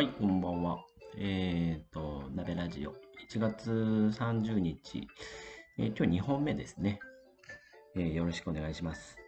はい、こんばんは。えっ、と、鍋ラジオ、1月30日、えー今日2本目ですね、えーよろしくお願いします。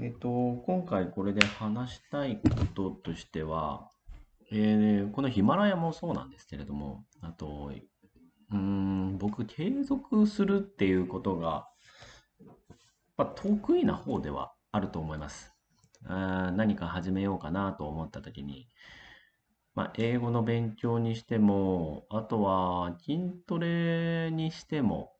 えっ、と、今回これで話したいこととしては、えこのヒマラヤもそうなんですけれども、あと、うん、僕、継続するっていうことが、まあ、得意な方ではあると思います。あ何か始めようかなと思った時に、まあ、英語の勉強にしても、あとは筋トレにしても、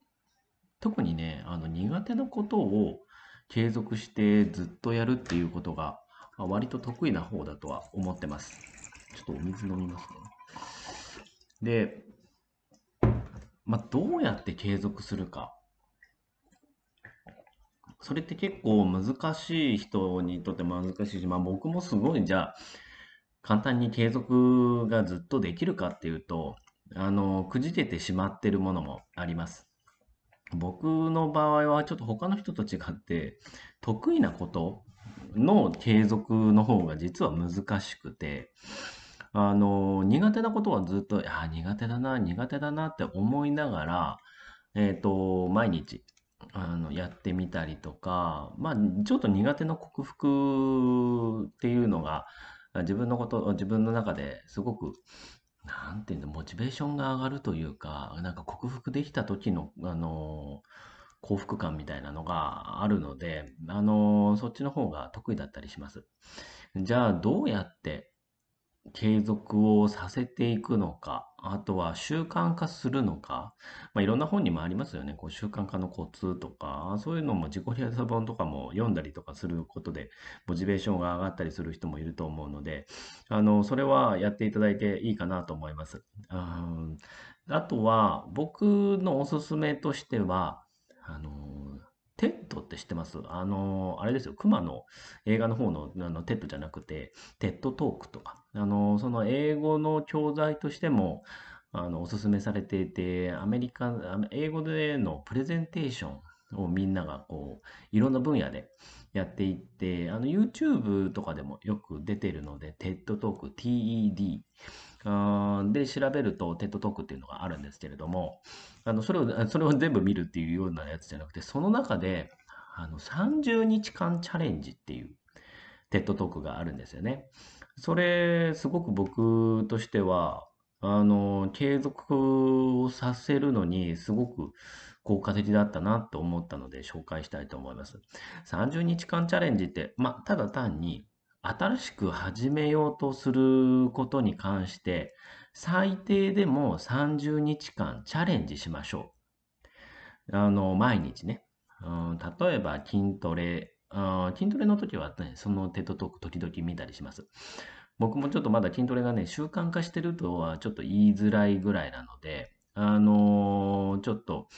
特にね、あの苦手なことを継続してずっとやるっていうことが、まあ割と得意な方だとは思ってます。ちょっとお水飲みますね。で、まあ、どうやって継続するか。それって結構難しい人にとっても難しいし、まあ僕もすごいじゃあ、簡単に継続がずっとできるかっていうと、あの、くじけてしまってるものもあります。僕の場合はちょっと他の人と違って、得意なことの継続の方が実は難しくて、あの、苦手なことはずっと、あ、苦手だな、苦手だなって思いながら、えっと、毎日、あの、やってみたりとか、まあ、ちょっと苦手の克服っていうのが、自分のこと、自分の中ですごく、なんていうの、モチベーションが上がるというか、なんか克服できた時の、あの、幸福感みたいなのがあるので、あの、そっちの方が得意だったりします。じゃあ、どうやって継続をさせていくのか、あとは習慣化するのか、まあ、いろんな本にもありますよね。こう習慣化のコツとか、そういうのも自己啓発本とかも読んだりとかすることで、モチベーションが上がったりする人もいると思うので、あの、それはやっていただいていいかなと思います。うんあとは、僕のおすすめとしては、あの、 TED って知ってます？あの、あれですよ、熊の映画の方の、あのテッドじゃなくて、 TED Talk とか、あの、その英語の教材としても、あの、おすすめされていて、アメリカ、の英語でのプレゼンテーションをみんながこう、いろんな分野でやっていって、あの、YouTube とかでもよく出てるので、TED トーク、TED で調べると TED トークっていうのがあるんですけれども、あの、それを、それを全部見るっていうようなやつじゃなくて、その中で、あの、30日間チャレンジっていう TED トークがあるんですよね。それ、すごく僕としては、あの、継続をさせるのにすごく効果的だったなと思ったので紹介したいと思います。30日間チャレンジって、ま、ただ単に新しく始めようとすることに関して、最低でも30日間チャレンジしましょう。あの、毎日ね。うん、例えば筋トレ、筋トレの時はね、そのテッドトーク時々見たりします。僕もちょっとまだ筋トレがね、習慣化してるとはちょっと言いづらいぐらいなので、あのーちょっと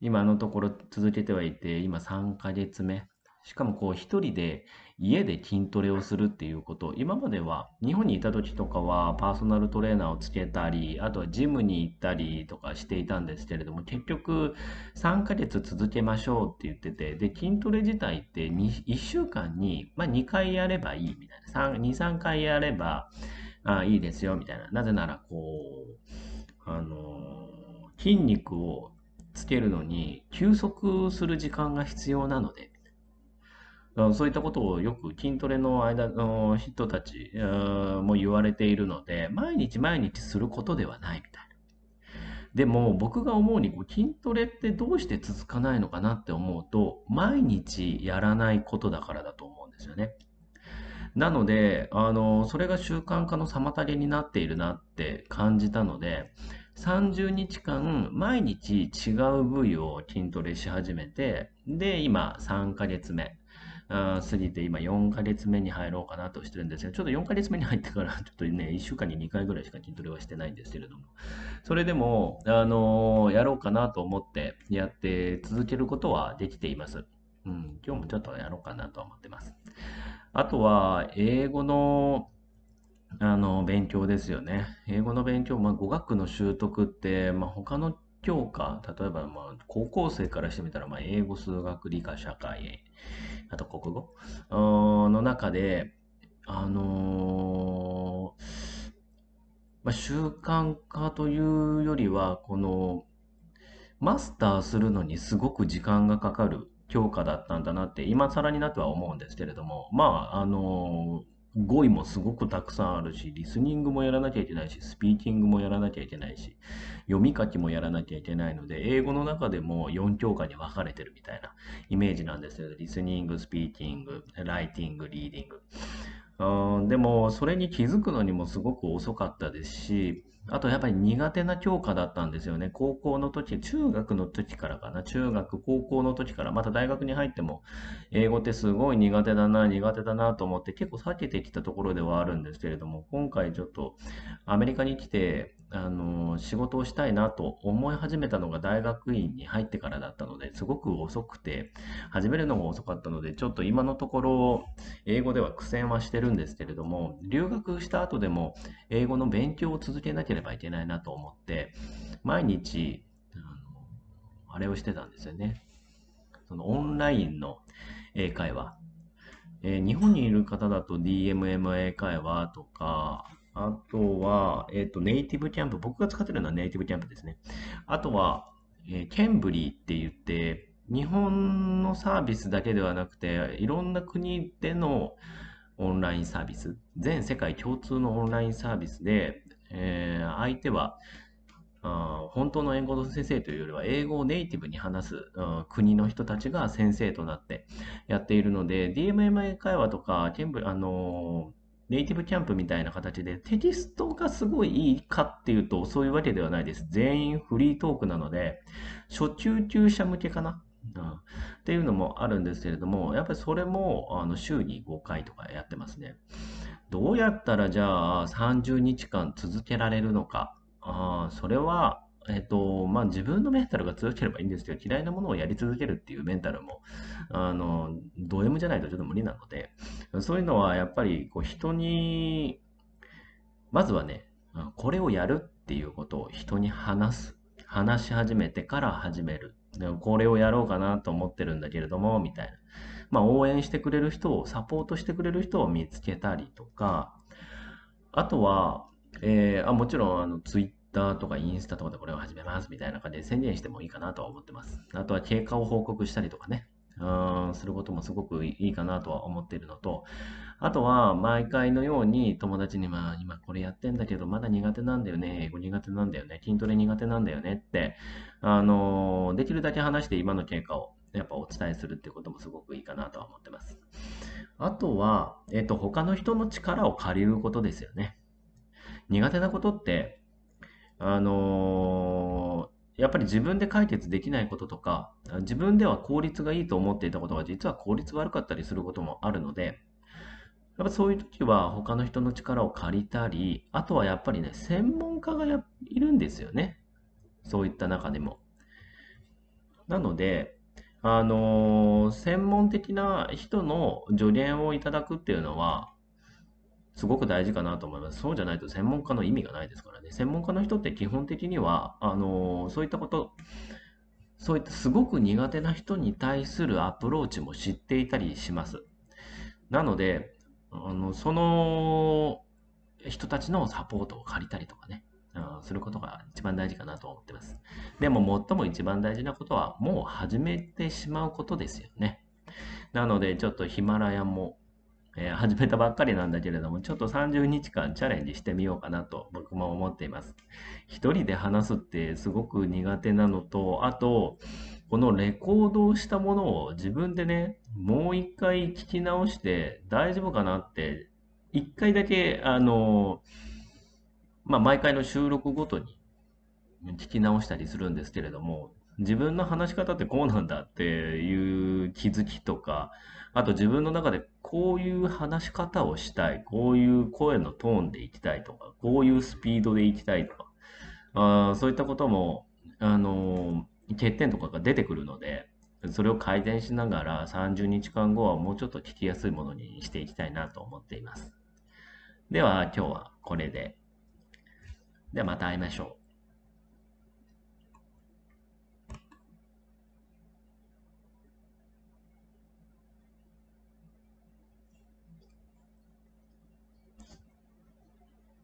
今のところ続けてはいて、今3ヶ月目。しかもこう一人で家で筋トレをするっていうこと、今までは日本にいた時とかはパーソナルトレーナーをつけたり、あとはジムに行ったりとかしていたんですけれども、結局3ヶ月続けましょうって言ってて、で、筋トレ自体って1週間に、まあ、2回やればいいみたいな、2、3回やればあいいですよみたいな。なぜならこう、あの筋肉をつけるのに休息する時間が必要なので、そういったことをよく筋トレの間の人たちも言われているので、毎日毎日することではないみたいな。でも僕が思うに筋トレってどうして続かないのかなって思うと、毎日やらないことだからだと思うんですよね。なので、あの、それが習慣化の妨げになっているなって感じたので、30日間毎日違う部位を筋トレし始めて、で、今3ヶ月目。過ぎて今4ヶ月目に入ろうかなとしてるんですが、ちょっと4ヶ月目に入ってから、ちょっとね、1週間に2回ぐらいしか筋トレはしてないんですけれども、それでも、あのやろうかなと思ってやって続けることはできています。うん、今日もちょっとやろうかなと思ってます。あとは、英語の、あの、勉強ですよね。英語の勉強、まあ、語学の習得って、まあ、他の教科、例えば、まあ、高校生からしてみたら、まあ、英語、数学、理科、社会、あと国語？の中で、あのーまあ、習慣化というよりは、この、マスターするのにすごく時間がかかる教科だったんだなって、今更になっては思うんですけれども、まあ、あの、語彙もすごくたくさんあるし、リスニングもやらなきゃいけないし、スピーキングもやらなきゃいけないし、読み書きもやらなきゃいけないので、英語の中でも4教科に分かれてるみたいなイメージなんですよ。リスニング、スピーキング、ライティング、リーディング。うんでも、それに気づくのにもすごく遅かったですし、あとやっぱり苦手な教科だったんですよね。高校の時、中学の時からかな。中学、高校の時から、また大学に入っても、英語ってすごい苦手だな、苦手だなと思って結構避けてきたところではあるんですけれども、今回ちょっとアメリカに来て、あの、仕事をしたいなと思い始めたのが大学院に入ってからだったので、すごく遅くて、始めるのが遅かったので、ちょっと今のところ、英語では苦戦はしてるんですけれども、留学した後でも、英語の勉強を続けなきゃければいけないなと思って、毎日、あのあれをしてたんですよね。そのオンラインの英会話。えー、日本にいる方だと DMM 英会話とか、あとは、えっ、ー、と、ネイティブキャンプ。僕が使ってるのはネイティブキャンプですね。あとは、えー、ケンブリーって言って、日本のサービスだけではなくて、いろんな国でのオンラインサービス、全世界共通のオンラインサービスで、えー、相手は本当の英語の先生というよりは英語をネイティブに話す、国の人たちが先生となってやっているので DMMA 会話とかケンブあのネイティブキャンプみたいな形でテキストがすごいいいかっていうとそういうわけではないです。全員フリートークなので初級級者向けかな。うん、っていうのもあるんですけれども、やっぱりそれもあの週に5回とかやってますね。どうやったらじゃあ30日間続けられるのか。あそれは、えっと、まあ、自分のメンタルが強ければいいんですけど、嫌いなものをやり続けるっていうメンタルも、あの、ド M じゃないとちょっと無理なので、そういうのはやっぱりこう人に、まずはね、これをやるっていうことを人に話す。話し始めてから始める。でもこれをやろうかなと思ってるんだけれども、みたいな。まあ、応援してくれる人を、サポートしてくれる人を見つけたりとか、あとは、えー、あもちろん、あの、ツイッターとかインスタとかでこれを始めますみたいな感じで宣言してもいいかなとは思ってます。あとは経過を報告したりとかね、うんすることもすごくいいかなとは思っているのと、あとは毎回のように友達に、まあ今これやってんだけどまだ苦手なんだよね、英語苦手なんだよね、筋トレ苦手なんだよねって、あのできるだけ話して今の経過をやっぱお伝えするってこともすごくいいかなとは思ってます。あとは、えっと、他の人の力を借りることですよね。苦手なことって、あのー、やっぱり自分で解決できないこととか、自分では効率がいいと思っていたことが実は効率悪かったりすることもあるので、やっぱそういう時は他の人の力を借りたり、あとはやっぱりね、専門家がいるんですよね。そういった中でも。なので、あのー、専門的な人の助言をいただくっていうのは、すごく大事かなと思います。そうじゃないと専門家の意味がないですからね。専門家の人って基本的には、あのそういったこと、そういったすごく苦手な人に対するアプローチも知っていたりします。なので、あのその人たちのサポートを借りたりとかね、うん、することが一番大事かなと思ってます。でも最も一番大事なことは、もう始めてしまうことですよね。なので、ちょっとヒマラヤもえー、始めたばっかりなんだけれども、ちょっと30日間チャレンジしてみようかなと僕も思っています。一人で話すってすごく苦手なのと、あと、このレコードをしたものを自分でね、もう一回聞き直して大丈夫かなって、一回だけ、あの、まあ、毎回の収録ごとに聞き直したりするんですけれども、自分の話し方ってこうなんだっていう気づきとか、あと自分の中でこういう話し方をしたい、こういう声のトーンでいきたいとか、こういうスピードでいきたいとか、あそういったことも、あの欠点とかが出てくるので、それを改善しながら30日間後はもうちょっと聞きやすいものにしていきたいなと思っています。では今日はこれで。ではまた会いましょう。